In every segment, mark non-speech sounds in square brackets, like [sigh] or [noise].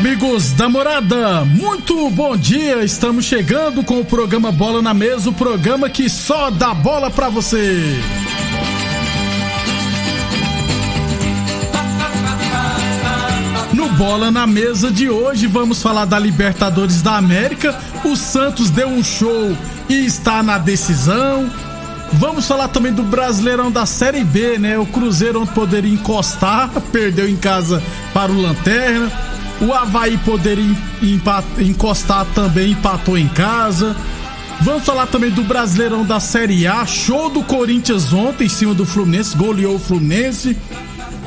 Amigos da morada, muito bom dia. Estamos chegando com o programa Bola na Mesa o programa que só dá bola pra você. No Bola na Mesa de hoje, vamos falar da Libertadores da América. O Santos deu um show e está na decisão. Vamos falar também do Brasileirão da Série B, né? O Cruzeiro onde poderia encostar, [laughs] perdeu em casa para o Lanterna. O Havaí poderia encostar também, empatou em casa. Vamos falar também do Brasileirão da Série A. Show do Corinthians ontem em cima do Fluminense, goleou o Fluminense.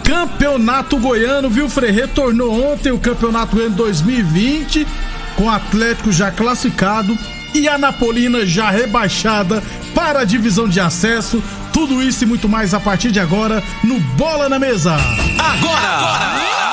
Campeonato Goiano, viu, Frei? Retornou ontem o Campeonato Goiano 2020, com o Atlético já classificado e a Napolina já rebaixada para a divisão de acesso. Tudo isso e muito mais a partir de agora no Bola na Mesa. Agora! agora!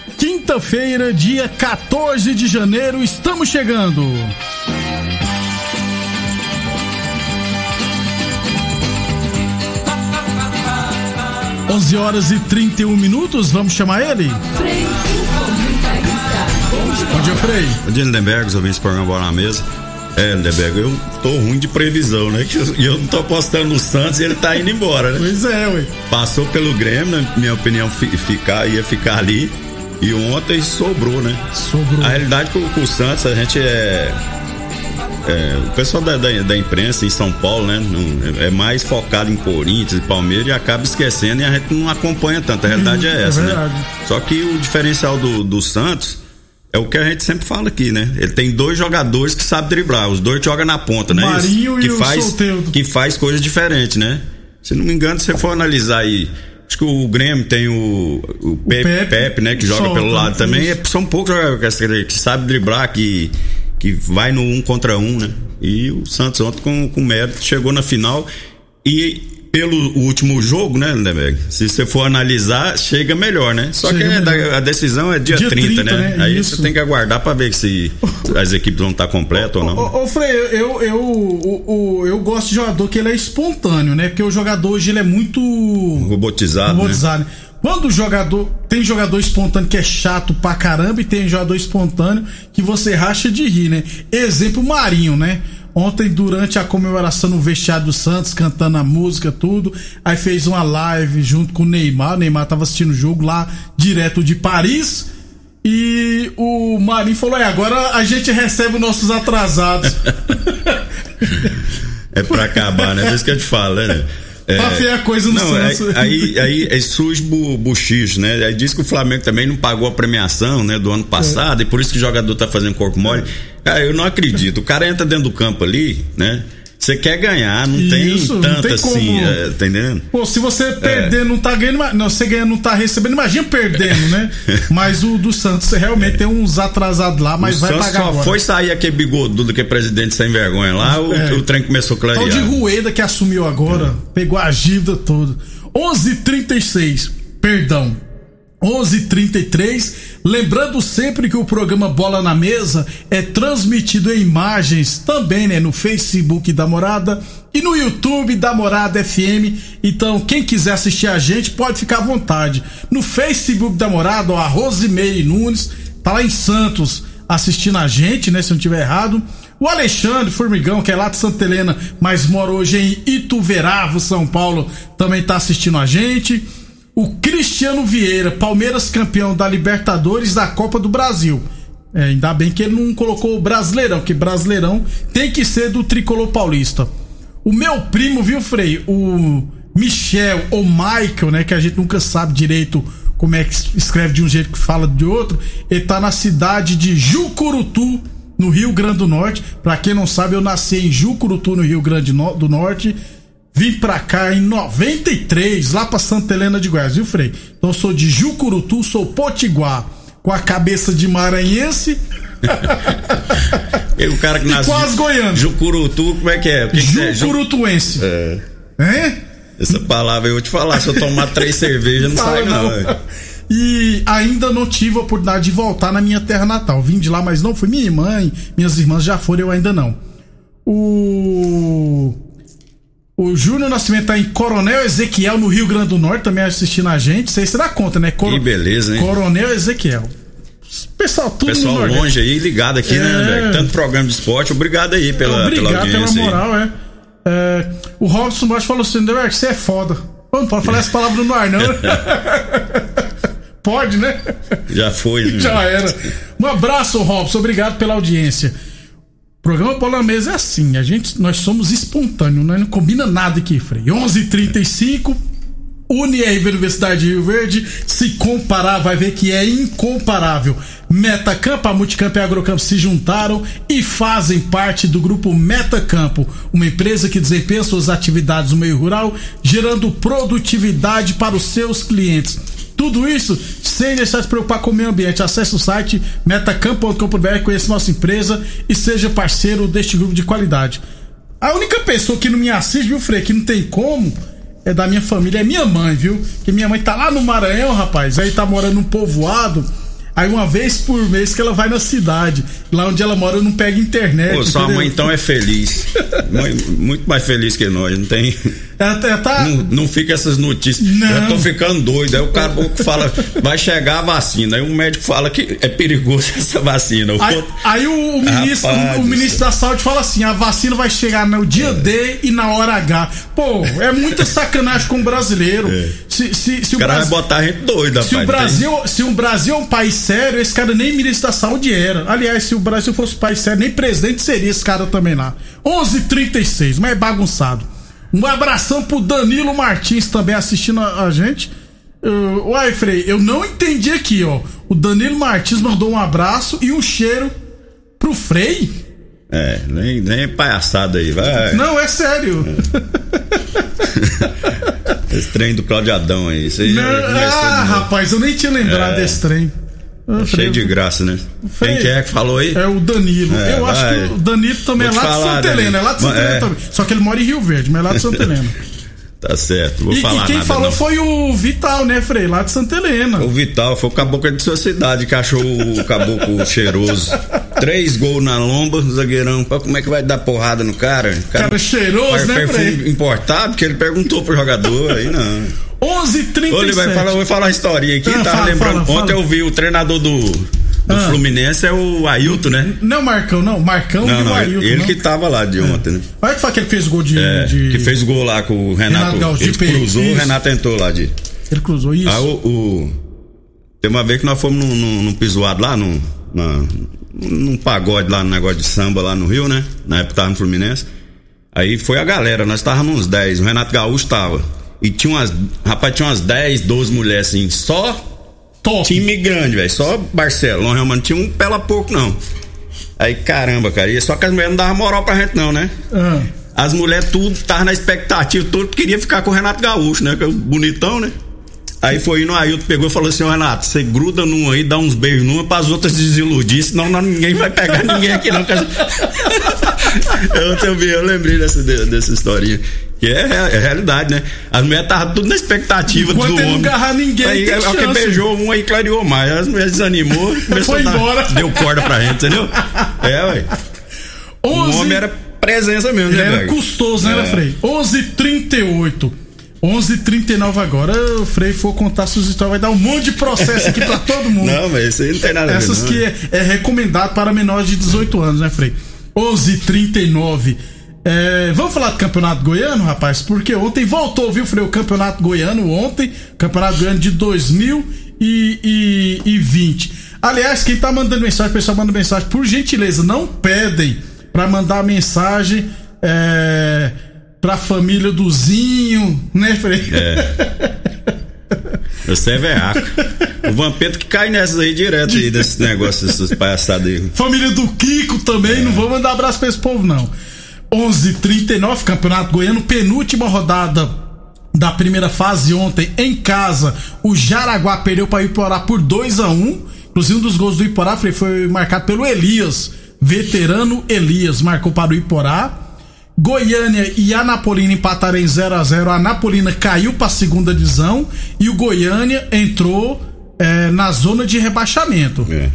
quinta-feira, dia 14 de janeiro, estamos chegando. Onze horas e 31 minutos, vamos chamar ele? Bom dia, Frei. Bom dia, Lindenberg, os ouvintes do programa Bola na Mesa. É, Lindenberg, eu tô ruim de previsão, né? Que eu, eu não tô apostando no Santos e ele tá indo embora, né? Pois é, ué. Passou pelo Grêmio, na minha opinião, ficar, ia ficar ali. E ontem sobrou, né? Sobrou. A realidade com, com o Santos, a gente é. É, o pessoal da, da, da, imprensa em São Paulo, né, não, é mais focado em Corinthians e Palmeiras e acaba esquecendo e a gente não acompanha tanto. A realidade é essa, é né? Só que o diferencial do, do Santos é o que a gente sempre fala aqui, né? Ele tem dois jogadores que sabem driblar, os dois jogam na ponta, né? Marinho que e faz, o Solteiro. Que faz coisas diferentes, né? Se não me engano, se você for analisar aí Acho que o Grêmio tem o, o, Pepe, o Pepe, Pepe, né? Que joga pelo lado também. É, são poucos jogadores que, que sabe driblar, que, que vai no um contra um, né? E o Santos ontem com, com mérito chegou na final e pelo último jogo, né, Lindenberg? Se você for analisar, chega melhor, né? Só chega que a, a, decisão é dia, dia 30, 30, né? né? Aí Isso. você tem que aguardar para ver se as equipes vão estar completas ou não. Ô, ô, Frei, eu, eu, eu, eu, gosto de jogador que ele é espontâneo, né? Porque o jogador hoje ele é muito. Robotizado. Robotizado. Né? Quando o jogador. Tem jogador espontâneo que é chato pra caramba e tem jogador espontâneo que você racha de rir, né? Exemplo Marinho, né? Ontem, durante a comemoração no vestiário do Santos, cantando a música, tudo. Aí fez uma live junto com o Neymar. O Neymar tava assistindo o jogo lá, direto de Paris. E o Marinho falou: é, agora a gente recebe os nossos atrasados. [laughs] é pra acabar, né? É isso que eu te falo, né? É, pra feia a coisa no não, Santos. Aí, aí, aí surge bu, buchicho, né? Aí diz que o Flamengo também não pagou a premiação, né? Do ano passado, é. e por isso que o jogador tá fazendo corpo mole. Cara, eu não acredito. O cara entra dentro do campo ali, né? Você quer ganhar, não Isso, tem tanto assim, é, tá entendendo? Pô, se você perder, é. não tá ganhando, não, você ganha, não tá recebendo, imagina perdendo, né? [laughs] mas o do Santos realmente é. tem uns atrasados lá, mas o vai Santos pagar só agora. foi sair aquele bigodudo que é presidente sem vergonha lá, o, é. o trem começou a clarear. Tal de Rueda que assumiu agora, é. pegou a dívida toda. 11:36, perdão. 11:33. Lembrando sempre que o programa Bola na Mesa é transmitido em imagens também, né, no Facebook da Morada e no YouTube da Morada FM. Então, quem quiser assistir a gente pode ficar à vontade. No Facebook da Morada, ó, a Rosimeire Nunes tá lá em Santos assistindo a gente, né, se não tiver errado. O Alexandre Formigão, que é lá de Santa Helena, mas mora hoje em Ituveravo, São Paulo, também tá assistindo a gente. O Cristiano Vieira, Palmeiras campeão da Libertadores da Copa do Brasil. É, ainda bem que ele não colocou o Brasileirão, que Brasileirão tem que ser do tricolor paulista. O meu primo, viu, Frei? O Michel ou Michael, né? Que a gente nunca sabe direito como é que escreve de um jeito que fala de outro. Ele tá na cidade de Jucurutu, no Rio Grande do Norte. Pra quem não sabe, eu nasci em Jucurutu, no Rio Grande do Norte. Vim pra cá em 93, lá pra Santa Helena de Goiás, viu, Frei? Então eu sou de Jucurutu, sou potiguar, com a cabeça de maranhense. [laughs] e o cara que nasce. quase goiano. Jucurutu, como é que é? Que Jucurutuense. Que é? é? Essa palavra eu vou te falar, se eu tomar três [laughs] cervejas não sai não. não. E ainda não tive a oportunidade de voltar na minha terra natal. Vim de lá, mas não fui. Minha mãe, minhas irmãs já foram, eu ainda não. O o Júnior Nascimento tá em Coronel Ezequiel, no Rio Grande do Norte, também assistindo a gente. Sei se dá conta, né? Cor... Que beleza, hein? Coronel Ezequiel. Pessoal, tudo Pessoal longe aí, ligado aqui, né, é... né, velho? Tanto programa de esporte. Obrigado aí pela, Obrigado pela pela moral, é. é. O Robson Bosch falou assim: que você é foda. Não pode falar essa palavra no ar, não. [laughs] pode, né? Já foi. Né? [laughs] Já era. Um abraço, Robson. Obrigado pela audiência. O programa Bola na Mesa é assim, a gente, nós somos espontâneos, nós não combina nada aqui, Frei. 11:35 UniRV Universidade de Rio Verde, se comparar, vai ver que é incomparável. Metacampo, a Multicampo e a Agrocampo se juntaram e fazem parte do grupo Metacampo, uma empresa que desempenha suas atividades no meio rural, gerando produtividade para os seus clientes. Tudo isso sem deixar de se preocupar com o meio ambiente. Acesse o site metacampo.com.br, conheça nossa empresa e seja parceiro deste grupo de qualidade. A única pessoa que não me assiste, viu, Frei, que não tem como, é da minha família, é minha mãe, viu? Que minha mãe tá lá no Maranhão, rapaz, aí tá morando num povoado Aí uma vez por mês que ela vai na cidade. Lá onde ela mora não pega internet. Pô, sua mãe então é feliz. [laughs] muito mais feliz que nós, não tem. Ela tá... não, não fica essas notícias. Não. Já tô ficando doido. Aí o cara [laughs] fala, vai chegar a vacina. Aí o médico fala que é perigoso [laughs] essa vacina. Aí, aí o, o, ministro, o, o, ministro da saúde fala assim: a vacina vai chegar no dia é. D e na hora H. Pô, é muita sacanagem com o brasileiro. É. Se, se, se o, o cara Brasil, vai botar a gente doida, se O Brasil, tem... Se o Brasil é um país sério, esse cara nem ministro da saúde era. Aliás, se o Brasil fosse um país sério, nem presidente seria esse cara também lá. 11:36, h 36 mas é bagunçado. Um abração pro Danilo Martins também assistindo a, a gente. Uh, uai, Frei, eu não entendi aqui, ó. O Danilo Martins mandou um abraço e um cheiro pro Frei. É, nem, nem palhaçada aí, vai. Não, é sério. É. [laughs] Esse trem do Claudio Adão aí, isso aí. Não, ah, rapaz, eu nem tinha lembrado é. desse trem. É cheio de graça, né? Quem que é que falou aí? É o Danilo. É, eu vai. acho que o Danilo também é lá de Santa Helena. É lá de Santa Helena é. também. Só que ele mora em Rio Verde, mas é lá de Santa Helena. [laughs] Tá certo, vou e, falar E quem nada, falou não. foi o Vital, né, Frei? Lá de Santa Helena. O Vital, foi o caboclo de sua cidade que achou o [laughs] caboclo cheiroso. Três gols na lomba, zagueirão. Como é que vai dar porrada no cara? Cara, cara cheiroso, né, Frei? importado, porque ele perguntou pro jogador, aí não. [laughs] 11:37. Ô, vai falar, vou falar a historinha aqui, ah, tava fala, lembrando. Fala, ontem fala. eu vi o treinador do do ah. Fluminense é o Ailton, né? Não, Marcão, não. Marcão não, e não, o Ailton. Ele não. que tava lá de ontem, né? Olha que foi que ele fez gol de, é, de... Que fez gol lá com o Renato. Renato ele cruzou, isso. o Renato entrou lá de. Ele cruzou isso. Aí o, o. Tem uma vez que nós fomos num, num, num pisoado lá, num, num, num pagode lá, num negócio de samba lá no Rio, né? Na época tava no Fluminense. Aí foi a galera, nós estávamos uns 10, o Renato Gaúcho tava. E tinha umas. Rapaz, tinha umas 10, 12 mulheres assim, só Top. Time grande, velho. Só Barcelona, Real Madrid tinha um pela pouco, não. Aí, caramba, cara. E só que as mulheres não davam moral pra gente, não, né? Uhum. As mulheres tudo estavam na expectativa, tudo queria ficar com o Renato Gaúcho, né? Que é o bonitão, né? Aí foi indo, aí pegou e falou assim: Renato, você gruda num aí, dá uns beijos numa para as outras desiludir, senão não, ninguém vai pegar ninguém aqui, não. [laughs] eu, eu, eu lembrei dessa, dessa historinha. Que é, é, é, realidade, né? As mulheres estavam tudo na expectativa Enquanto do homem. Não ninguém. Aí tem que beijou um aí clareou mais. As mulheres desanimou, [laughs] começou Foi a dar, embora. deu corda pra gente, entendeu? É, ué. O homem era presença mesmo, né? Era custoso, né, é. Frei? 11:38. 11:39 agora, o Frei for contar suas histórias, vai dar um monte de processo aqui pra todo mundo. [laughs] Não, mas isso aí não tem nada Essas a ver. Essas que é, é recomendado para menores de 18 anos, né, Frei? 11:39 É, vamos falar do Campeonato Goiano, rapaz? Porque ontem voltou, viu, Freio? O Campeonato Goiano ontem, Campeonato Goiano de 2020. Aliás, quem tá mandando mensagem, o pessoal manda mensagem, por gentileza, não pedem para mandar mensagem é, pra família do Zinho, né, Frei? É. [laughs] Você é veaco. O Vampeta que cai nessas aí direto aí, desse [laughs] negócio, dessas palhaçadas aí. Família do Kiko também, é. não vou mandar abraço pra esse povo, não. 11:39 Campeonato Goiano, penúltima rodada da primeira fase ontem em casa. O Jaraguá perdeu para o Iporá por 2 a 1 Inclusive, um dos gols do Iporá foi marcado pelo Elias, veterano Elias, marcou para o Iporá. Goiânia e Anapolina empataram em 0 a 0 A Anapolina caiu para a segunda divisão e o Goiânia entrou é, na zona de rebaixamento. É.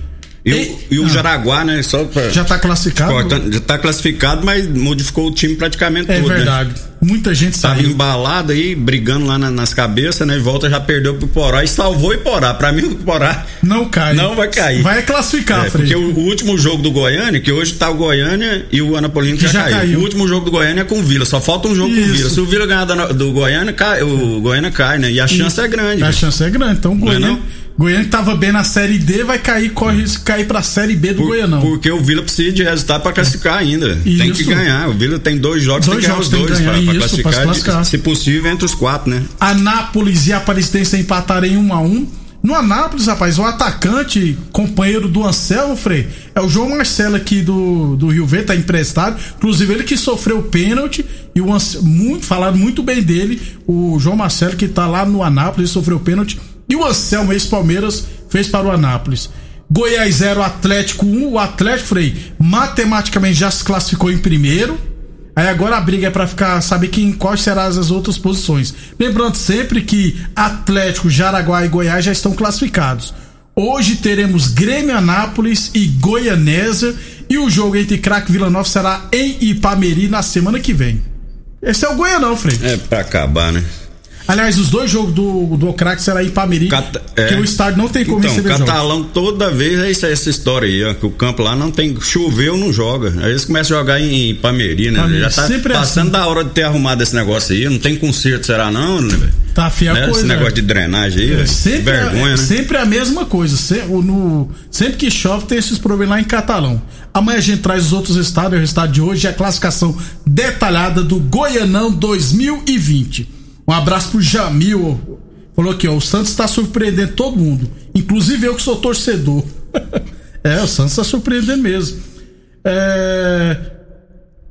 E, e, e o ah, Jaraguá, né? Só pra, já tá classificado? Já tá classificado, mas modificou o time praticamente é todo. É verdade. Né? Muita gente saiu. Tava embalado aí, brigando lá na, nas cabeças, né? Volta já perdeu pro Porá e salvou o Porá. Pra mim, o Porá. Não cai. Não vai cair. Vai classificar, é, Porque o, o, último jogo do Goiânia, que hoje tá o Goiânia e o Anapolino que já, já caiu. caiu. O último jogo do Goiânia é com o Vila. Só falta um jogo Isso. com o Vila. Se o Vila ganhar do, do Goiânia, cai, o Goiânia cai, né? E a chance é grande. A chance é grande. Então o Goiânia. Não é não? Goiânia que tava bem na Série D vai cair, corre risco cair pra Série B do Por, Goianão. Porque o Vila precisa de resultado pra classificar ainda. Isso. Tem que ganhar. O Vila tem dois jogos, dois tem que ganhar os dois ganhar, pra, pra, isso, classificar, pra classificar. Se possível, entre os quatro, né? Anápolis e Aparecidense empataram em 1 um a 1 um. No Anápolis, rapaz, o atacante, companheiro do Anselmo, Frei, é o João Marcelo aqui do, do Rio Verde, tá emprestado. Inclusive, ele que sofreu pênalti e o Anselmo, muito, falaram muito bem dele. O João Marcelo, que tá lá no Anápolis, sofreu pênalti. E o Anselmo, ex-Palmeiras, fez para o Anápolis. Goiás 0, Atlético 1. O Atlético, Frei, matematicamente já se classificou em primeiro Aí agora a briga é para ficar saber quem quais serão as outras posições. Lembrando sempre que Atlético, Jaraguá e Goiás já estão classificados. Hoje teremos Grêmio Anápolis e Goianésia e o jogo entre Craque Vila Nova será em Ipameri na semana que vem. Esse é o Goianão, Frei. É pra acabar, né? Aliás, os dois jogos do, do Crack será em Pamiri, Cata, é. que o estádio não tem como então, receber Catalão jogos. toda vez é essa, essa história aí, ó, que o campo lá não tem, choveu, não joga. Aí eles começam a jogar em Pameri, né? Pamiri, Já tá Sempre é passando assim. da hora de ter arrumado esse negócio aí, não tem conserto, será não, né, velho? Tá fia né? coisa. Esse negócio de drenagem aí, é, sempre vergonha, é, né? Sempre a mesma coisa. Sempre, no, sempre que chove tem esses problemas lá em Catalão. Amanhã a gente traz os outros estados, o estado de hoje, a classificação detalhada do Goianão 2020. Um abraço pro Jamil. Falou aqui, ó, o Santos está surpreendendo todo mundo. Inclusive eu que sou torcedor. [laughs] é, o Santos está surpreendendo mesmo. É...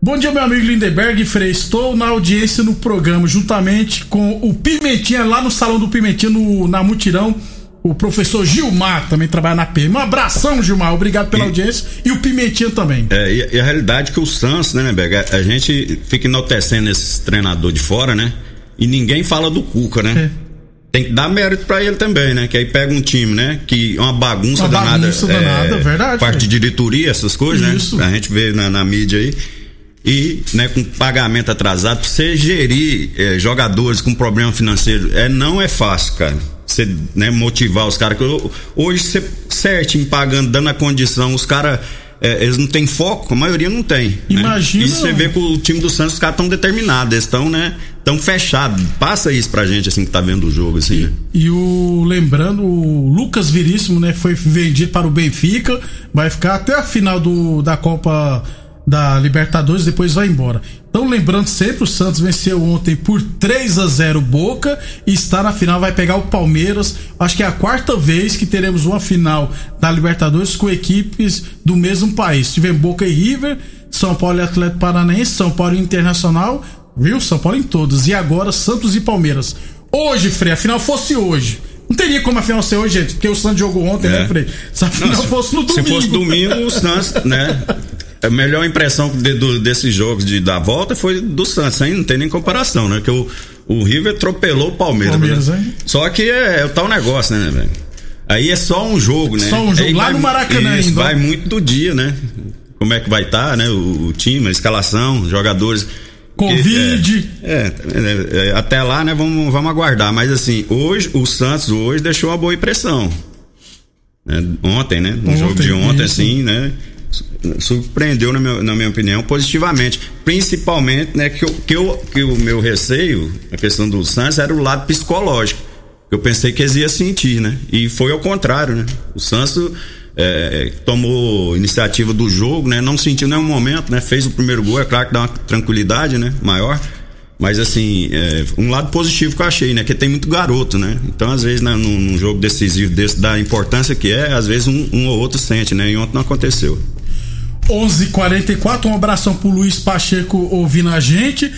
Bom dia, meu amigo Lindenberg Frei. Estou na audiência no programa, juntamente com o Pimentinha, lá no Salão do Pimentinha, no, na Mutirão. O professor Gilmar também trabalha na PM. Um abração, Gilmar. Obrigado pela e, audiência. E o Pimentinha também. É, e, e, a realidade é que o Santos, né, Lindenberg? A, a gente fica enaltecendo esse treinador de fora, né? E ninguém fala do Cuca, né? É. Tem que dar mérito para ele também, né? Que aí pega um time, né? Que é uma bagunça uma danada. Bagunça danada, é, verdade. Parte de diretoria, essas coisas, né? Isso. né? A gente vê na, na mídia aí e né, com pagamento atrasado, pra você gerir é, jogadores com problema financeiro, é, não é fácil, cara. Você né, motivar os caras. Hoje você certinho pagando, dando a condição, os caras é, eles não têm foco, a maioria não tem. Né? Imagina. Né? E você vê que o time do Santos, os caras estão determinados, eles estão, né? Tão fechados. Passa isso pra gente, assim, que tá vendo o jogo, assim. E, né? e o, lembrando, o Lucas Viríssimo, né, foi vendido para o Benfica, vai ficar até a final do, da Copa da Libertadores, depois vai embora. Então, lembrando sempre, o Santos venceu ontem por 3 a 0 Boca e está na final, vai pegar o Palmeiras. Acho que é a quarta vez que teremos uma final da Libertadores com equipes do mesmo país. Tivemos Boca e River, São Paulo e Atlético Paranaense, São Paulo e Internacional, viu? São Paulo em todas. E agora Santos e Palmeiras. Hoje, Frei, a final fosse hoje. Não teria como a final ser hoje, gente, porque o Santos jogou ontem, né, é. né, Frei? Se a final Não, fosse no domingo. Se fosse domingo, o Santos, né? [laughs] A melhor impressão de, do, desses jogos de, da volta foi do Santos, hein? Não tem nem comparação, né? Que o, o River atropelou o Palmeiras. Né? Palmeiras né? Só que é, é o tal negócio, né, velho? Aí é só um jogo, né? Só um jogo. Aí Lá vai, no Maracanã isso, ainda. Vai muito do dia, né? Como é que vai estar, tá, né? O, o, time, a escalação, jogadores. Covid. É, é, é, até lá, né? Vamos, vamos aguardar. Mas assim, hoje, o Santos hoje deixou uma boa impressão. Né? Ontem, né? No ontem, jogo de ontem, isso. assim, né? Surpreendeu, na minha, na minha opinião, positivamente. Principalmente, né, que, eu, que, eu, que o meu receio, a questão do Santos, era o lado psicológico. Eu pensei que eles iam sentir, né? E foi ao contrário, né? O Santos é, tomou iniciativa do jogo, né? Não sentiu nenhum momento, né? Fez o primeiro gol, é claro que dá uma tranquilidade, né? Maior. Mas assim, é, um lado positivo que eu achei, né? Que tem muito garoto, né? Então, às vezes, né, num, num jogo decisivo desse, da importância que é, às vezes um, um ou outro sente, né? E ontem não aconteceu. 11:44 um abração pro Luiz Pacheco ouvindo a gente.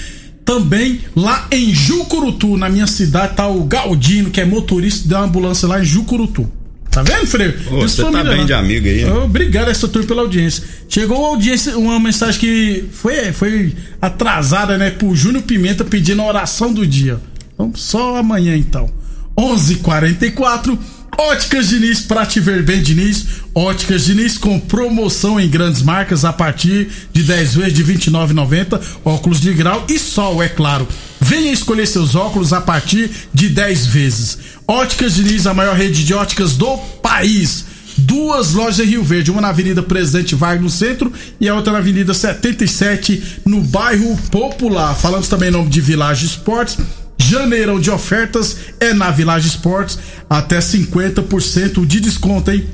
Também lá em Jucurutu, na minha cidade, tá o Galdino, que é motorista da ambulância lá em Jucurutu. Tá vendo, Freire? Ô, você tá bem de amigo aí. Obrigado essa turma pela audiência. Chegou a audiência, uma mensagem que foi, foi atrasada, né? Pro Júnior Pimenta pedindo a oração do dia. Então, só amanhã então. 11:44 Óticas Diniz, pra te ver bem, Diniz. Óticas Diniz com promoção em grandes marcas a partir de 10 vezes de R$ 29,90. Óculos de grau e sol, é claro. Venha escolher seus óculos a partir de 10 vezes. Óticas Diniz, a maior rede de óticas do país. Duas lojas em Rio Verde, uma na Avenida Presidente Vargas no centro e a outra na Avenida 77 no bairro Popular. Falamos também em nome de Village Esportes Janeirão de ofertas é na Village Sports, até 50% de desconto, hein?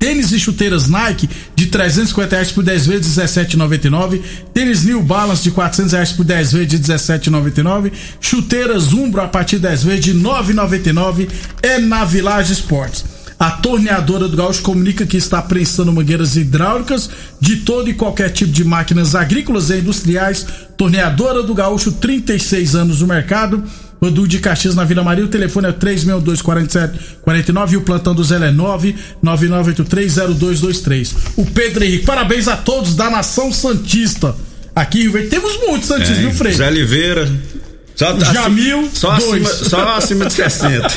Tênis e chuteiras Nike de 350 reais por 10 vezes 17,99. Tênis New Balance de 400 reais por 10 vezes de 17,99. Chuteiras Umbro a partir de 10 vezes de 9,99 é na Village Sports. A torneadora do Gaúcho comunica que está prensando mangueiras hidráulicas de todo e qualquer tipo de máquinas agrícolas e industriais. Torneadora do Gaúcho, 36 anos no mercado. Rodu de Caxias na Vila Maria, o telefone é 362-4749 e o plantão do Zé é 999830223. O Pedro Henrique, parabéns a todos da nação Santista. Aqui em temos muitos Santistas, é, viu, Frei? Zé Oliveira. Só, Jamil, só acima, só acima de [laughs] 60.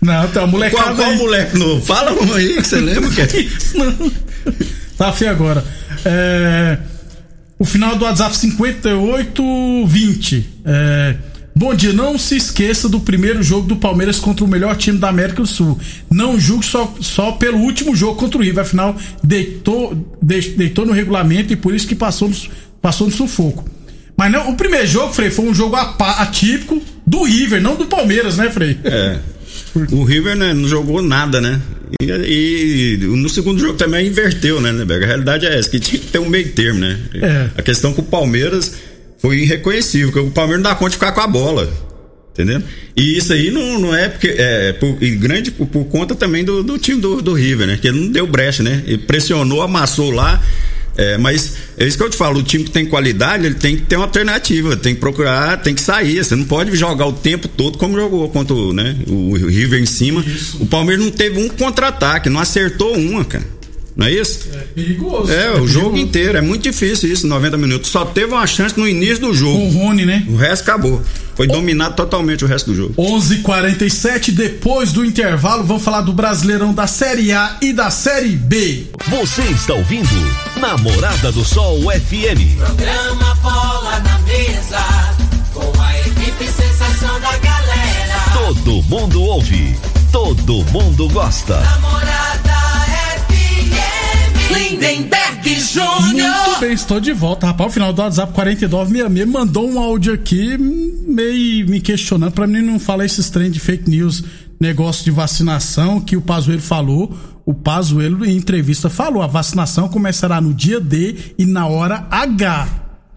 Não, uma molecada. Qual, qual moleque novo? Fala um aí que você lembra que [laughs] é. Não. Tá feio agora. É, o final do WhatsApp 5820. É, bom dia, não se esqueça do primeiro jogo do Palmeiras contra o melhor time da América do Sul. Não julgue só, só pelo último jogo contra o River. Afinal, deitou, deitou no regulamento e por isso que passou no, passou no sufoco. Mas não, o primeiro jogo, Frei, foi um jogo atípico do River, não do Palmeiras, né, Frei? É. O River né, não jogou nada, né? E, e, no segundo jogo também inverteu, né, Neberg? A realidade é essa, que tinha que ter um meio termo, né? É. A questão com o Palmeiras foi irreconhecível, porque o Palmeiras não dá conta de ficar com a bola. Entendeu? E isso aí não, não é porque. É, por, e grande por, por conta também do, do time do, do River, né? Que ele não deu brecha, né? Ele pressionou, amassou lá é, mas é isso que eu te falo, o time que tem qualidade, ele tem que ter uma alternativa, tem que procurar, tem que sair. Você não pode jogar o tempo todo como jogou contra o, né, o River em cima. Isso. O Palmeiras não teve um contra-ataque, não acertou uma, cara. Não é isso? É perigoso. É, é o perigoso. jogo inteiro. É muito difícil isso, 90 minutos. Só teve uma chance no início do jogo. Com o Rony, né? O resto acabou. Foi o... dominado totalmente o resto do jogo. 11:47 depois do intervalo, vamos falar do Brasileirão da Série A e da Série B. Você está ouvindo Namorada do Sol FM. Programa Bola na Mesa, com a equipe sensação da galera. Todo mundo ouve, todo mundo gosta. Namorada. Lindenberg Júnior. Muito bem, estou de volta, rapaz. O final do WhatsApp 4966 mandou um áudio aqui meio me questionando para mim não falar esses trem de fake news, negócio de vacinação que o Pazuello falou o Pazuello, em entrevista, falou: a vacinação começará no dia D e na hora H.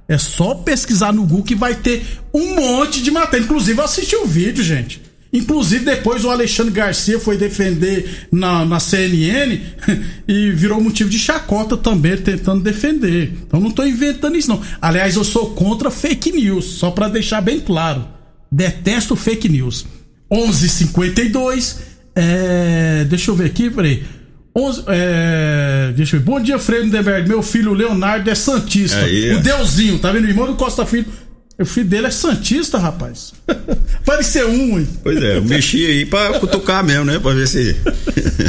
É só pesquisar no Google que vai ter um monte de matéria. Inclusive, eu assisti o vídeo, gente. Inclusive, depois o Alexandre Garcia foi defender na, na CNN [laughs] e virou motivo de chacota também, tentando defender. Então, não estou inventando isso, não. Aliás, eu sou contra fake news, só para deixar bem claro. Detesto fake news. 11:52 é, Deixa eu ver aqui, peraí. 11, é, deixa eu ver. Bom dia, Lindenberg. Meu filho Leonardo é Santista. Aí, o Deusinho, tá vendo? O irmão do Costa Filho. O filho dele é Santista, rapaz. [laughs] Parecer um, hein? Pois é, eu mexi aí pra cutucar mesmo, né? Pra ver se.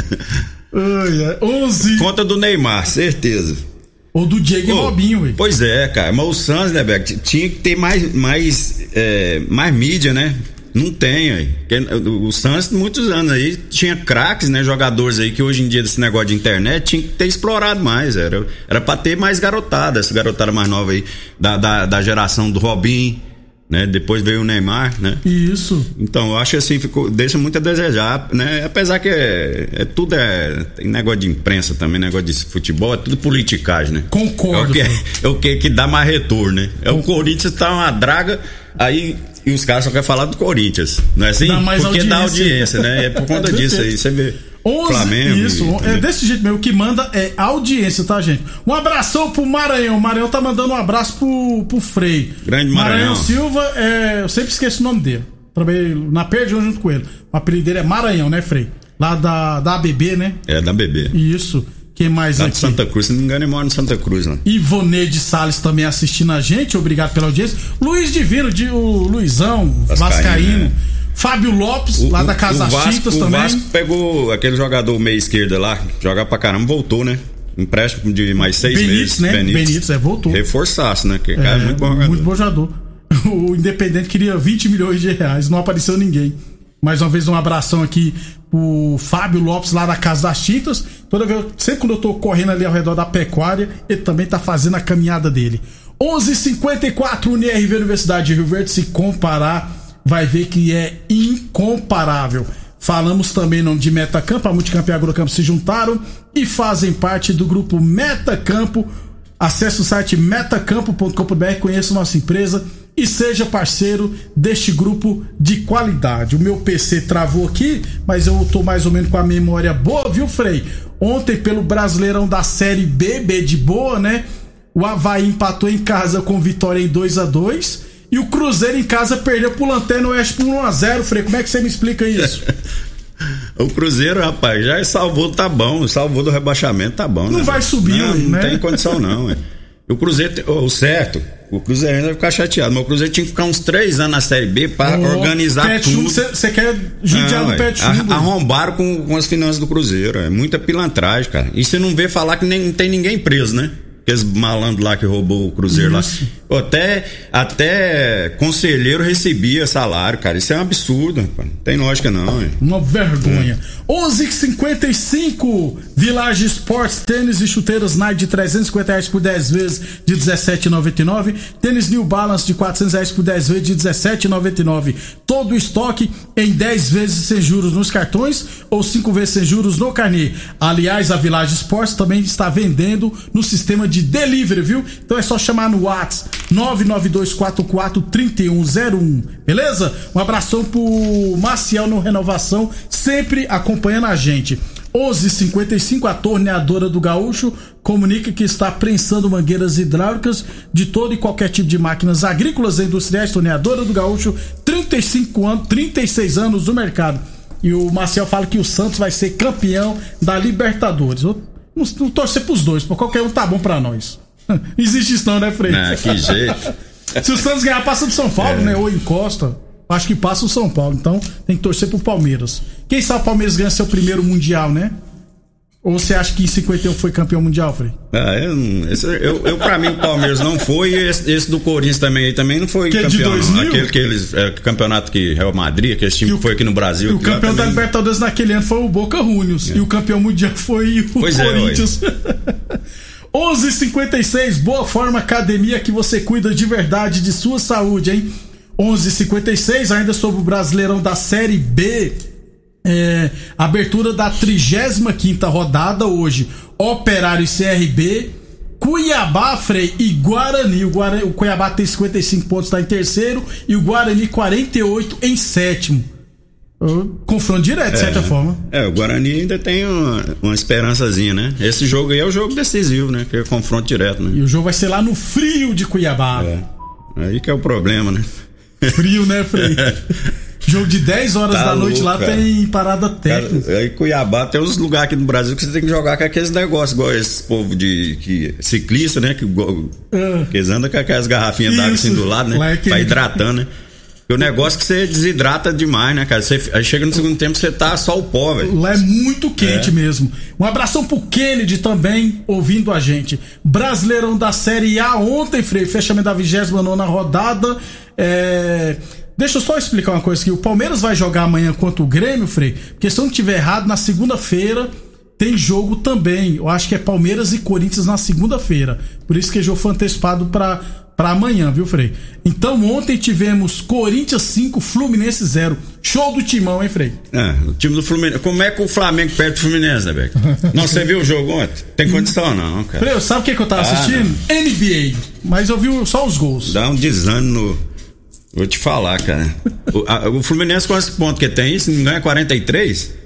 [laughs] Ai, 11. Conta do Neymar, certeza. Ou do Diego oh, Robinho, hein? Pois é, cara. Mas o Santos, né, Beck? Tinha que ter mais, mais, é, mais mídia, né? Não tem aí. O Santos, muitos anos aí, tinha craques, né? Jogadores aí que hoje em dia, desse negócio de internet, tinha que ter explorado mais. Era, era pra ter mais garotada, essa garotada mais nova aí, da, da, da geração do Robin, né? Depois veio o Neymar, né? Isso. Então, eu acho assim, ficou, deixa muito a desejar, né? Apesar que é, é tudo é. Tem negócio de imprensa também, negócio de futebol, é tudo politicagem, né? Concordo. É o que, é o que, que dá mais retorno, né? É o Corinthians tá uma draga, aí e os caras só querem falar do Corinthians. Não é assim? Dá mais Porque audiência. dá audiência, né? É por conta [laughs] disso aí. Você vê. 11, Flamengo. isso, e- é desse jeito mesmo. O que manda é audiência, tá, gente? Um abração pro Maranhão. O Maranhão tá mandando um abraço pro, pro Frei. Grande Maranhão. Silva, é, eu sempre esqueço o nome dele. Trabalhei na Perdião junto com ele. O apelido dele é Maranhão, né, Frei? Lá da, da ABB, né? É da BB. Isso. Quem mais Lá aqui? Santa Cruz, se não me engano, ele mora em Santa Cruz, né? Ivoneide Salles também assistindo a gente, obrigado pela audiência. Luiz Divino, de, o Luizão, Vascaíno. Vascaíno, né? Fábio Lopes, lá da Casa o Vasco, o também. Vasco pegou aquele jogador meia esquerda lá, jogar pra caramba, voltou, né? Empréstimo de mais seis Benítez, meses. né? Benítez, é, voltou. Reforçasse, né? Que cara é É, muito bom jogador. muito bom jogador. [laughs] O Independente queria 20 milhões de reais, não apareceu ninguém. Mais uma vez, um abração aqui pro Fábio Lopes, lá da Casa das Tintas. Toda vez, sempre quando eu tô correndo ali ao redor da pecuária, ele também tá fazendo a caminhada dele. 11:54 UniRV Universidade de Rio Verde. Se comparar, vai ver que é incomparável. Falamos também em nome de Metacampo, a Multicampo e a Agrocampo se juntaram e fazem parte do grupo Metacampo. Acesse o site metacampo.com.br, conheça nossa empresa e seja parceiro deste grupo de qualidade. O meu PC travou aqui, mas eu tô mais ou menos com a memória boa, viu, Frei? Ontem, pelo Brasileirão da Série B, B de boa, né? O Havaí empatou em casa com vitória em 2 a 2 e o Cruzeiro em casa perdeu pro Lanterna Oeste por 1x0, Frei. Como é que você me explica isso? [laughs] O Cruzeiro, rapaz, já salvou, tá bom. Salvou do rebaixamento, tá bom. Não né? vai subir, não, não né? tem condição, não. [laughs] O Cruzeiro, o certo, o Cruzeiro ainda vai ficar chateado, mas o Cruzeiro tinha que ficar uns três anos na Série B pra Ô, organizar Pet tudo. Você quer judiar Não, do Chumbo? Arrombaram com, com as finanças do Cruzeiro. É muita pilantragem, cara. E você não vê falar que nem, não tem ninguém preso, né? Aqueles malandros lá que roubou o Cruzeiro Isso. lá. Até, até conselheiro recebia salário, cara. Isso é um absurdo, rapaz. Não tem lógica, não. ué. Uma vergonha. 11:55 Village Sports, tênis e chuteiras Nike de 350 reais por 10 vezes de 17,99. Tênis New Balance de 400 reais por 10 vezes de 17,99. Todo o estoque em 10 vezes sem juros nos cartões ou 5 vezes sem juros no carnê. Aliás, a Village Sports também está vendendo no sistema de delivery, viu? Então é só chamar no WhatsApp 992443101, beleza? Um abração pro Maciel no Renovação, sempre acompanhando a gente. 11:55 a torneadora do Gaúcho comunica que está prensando mangueiras hidráulicas de todo e qualquer tipo de máquinas agrícolas e industriais. Torneadora do Gaúcho, 35 anos, 36 anos no mercado. E o Marcel fala que o Santos vai ser campeão da Libertadores. Não, não torcer pros dois, por qualquer um tá bom pra nós. [laughs] Existe isso não, né, Frei? Ah, que jeito. Se o Santos ganhar, passa do São Paulo, né? Ou encosta. Acho que passa o São Paulo. Então tem que torcer pro Palmeiras. Quem sabe o Palmeiras ganha seu primeiro Mundial, né? Ou você acha que em 51 foi campeão mundial, Frei? Ah, eu, esse- eu, eu, pra mim, o Palmeiras não foi e esse, esse do Corinthians também, também não foi Que é de campeão. não. 2000? Aquele que eles, é, campeonato que Real Madrid, aquele time que foi aqui no Brasil. E o que campeão da também- Libertadores naquele ano foi o Boca Juniors. E o campeão mundial foi o Pois é, Corinthians. [laughs] 11:56 Boa Forma Academia que você cuida de verdade de sua saúde, hein? 11:56 ainda sobre o Brasileirão da Série B. É, abertura da 35 rodada hoje. Operário e CRB, Cuiabá, Frei e Guarani. O, Guarani. o Cuiabá tem 55 pontos, está em terceiro. E o Guarani 48 em sétimo. Uh, Confronto direto, de certa forma. É, o Guarani ainda tem uma, uma esperançazinha, né? Esse jogo aí é o jogo decisivo, né? Que é confronto direto, E né? o jogo vai ser lá no frio de Cuiabá. É. Aí que é o problema, né? Frio, né, Frei? [laughs] jogo de 10 horas Tá da noite louco, lá cara. tem parada Cara, técnica. aí Cuiabá tem uns lugares aqui no Brasil que você tem que jogar com aqueles negócios, igual esse povo de que, ciclista, né? Que, Ah. que eles andam com aquelas garrafinhas d'água assim do lado, né? Lá é que- Pra hidratando, né? E o negócio é que você desidrata demais, né, cara? Você, aí chega no segundo tempo, você tá só o pó, velho. Lá é muito quente É. mesmo. Um abração pro Kennedy também, ouvindo a gente. Brasileirão da Série A ontem, Frei, fechamento da 29 rodada. É, Deixa eu só explicar uma coisa aqui. O Palmeiras vai jogar amanhã contra o Grêmio, Frei. Porque se eu não tiver errado, na segunda-feira tem jogo também. Eu acho que é Palmeiras e Corinthians na segunda-feira. Por isso que o jogo foi antecipado para para amanhã, viu, Frei? Então ontem tivemos Corinthians 5, Fluminense 0. Show do timão, hein, Frei? É, o time do Fluminense. Como é que o Flamengo perde o Fluminense, né, Beck? [laughs] não, você viu o jogo ontem? Tem condição, não, cara. Frei, sabe o que, que eu tava ah, assistindo? Não. NBA. Mas eu vi só os gols. Dá um desânimo. Vou te falar, cara. o, a, o Fluminense, quantos pontos que tem? Se não ganha 43?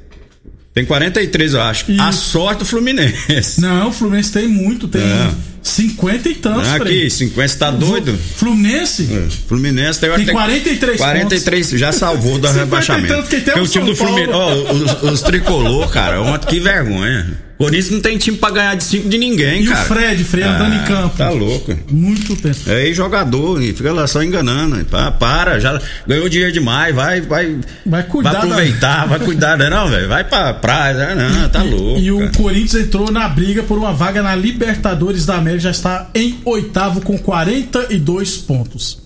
Tem 43, eu acho. Isso. A sorte do Fluminense. Não, o Fluminense tem muito, tem é. 50 e tantos. Não, aqui, 50 tá doido. Fluminense? É. Fluminense tem, tem 43 43 pontos. já salvou do [laughs] rebaixamento. Tanto que tem Porque o time do Fluminense, oh, os, os tricolor, cara, ontem que vergonha. Corinthians não tem time pra ganhar de cinco de ninguém, e cara. E o Fred, Fred ah, andando em campo. Tá louco. Muito tempo. É aí jogador, e fica lá só enganando. Para, para, já ganhou dinheiro demais, vai, vai. Vai cuidar. Vai aproveitar, da... vai cuidar, né, não, velho? Vai pra praia, né, não, tá louco. E, e o Corinthians entrou na briga por uma vaga na Libertadores da América, já está em oitavo com 42 pontos.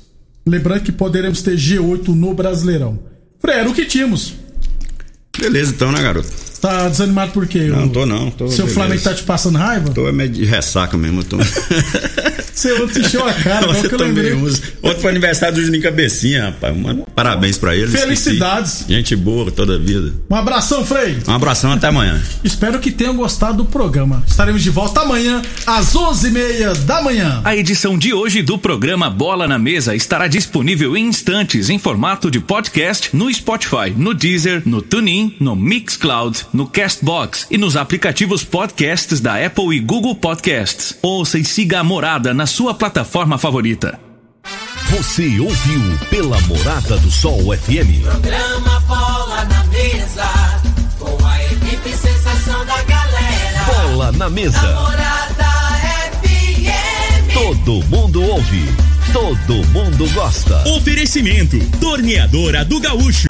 Lembrando que poderemos ter G8 no Brasileirão. Fred, era o que tínhamos. Beleza, então, né, garoto? Tá desanimado por quê? Não, tô não. Tô, Seu beleza. Flamengo tá te passando raiva? Tô meio de ressaca mesmo, tô. Você ontem encheu a cara, Nossa, que eu lembrei. Ontem foi aniversário do Juninho Cabecinha, rapaz. Mano, parabéns pra ele. Felicidades. Esqueci. Gente boa toda a vida. Um abração, Frei. Um abração, até amanhã. Espero que tenham gostado do programa. Estaremos de volta amanhã, às onze e meia da manhã. A edição de hoje do programa Bola na Mesa estará disponível em instantes em formato de podcast no Spotify, no Deezer, no TuneIn, no Mixcloud, no Castbox e nos aplicativos podcasts da Apple e Google Podcasts. Ouça e siga a morada na sua plataforma favorita. Você ouviu pela Morada do Sol FM. Programa Bola na Mesa, com a equipe sensação da galera. Bola na Mesa. Morada FM. Todo mundo ouve. Todo mundo gosta. Oferecimento: Torneadora do Gaúcho,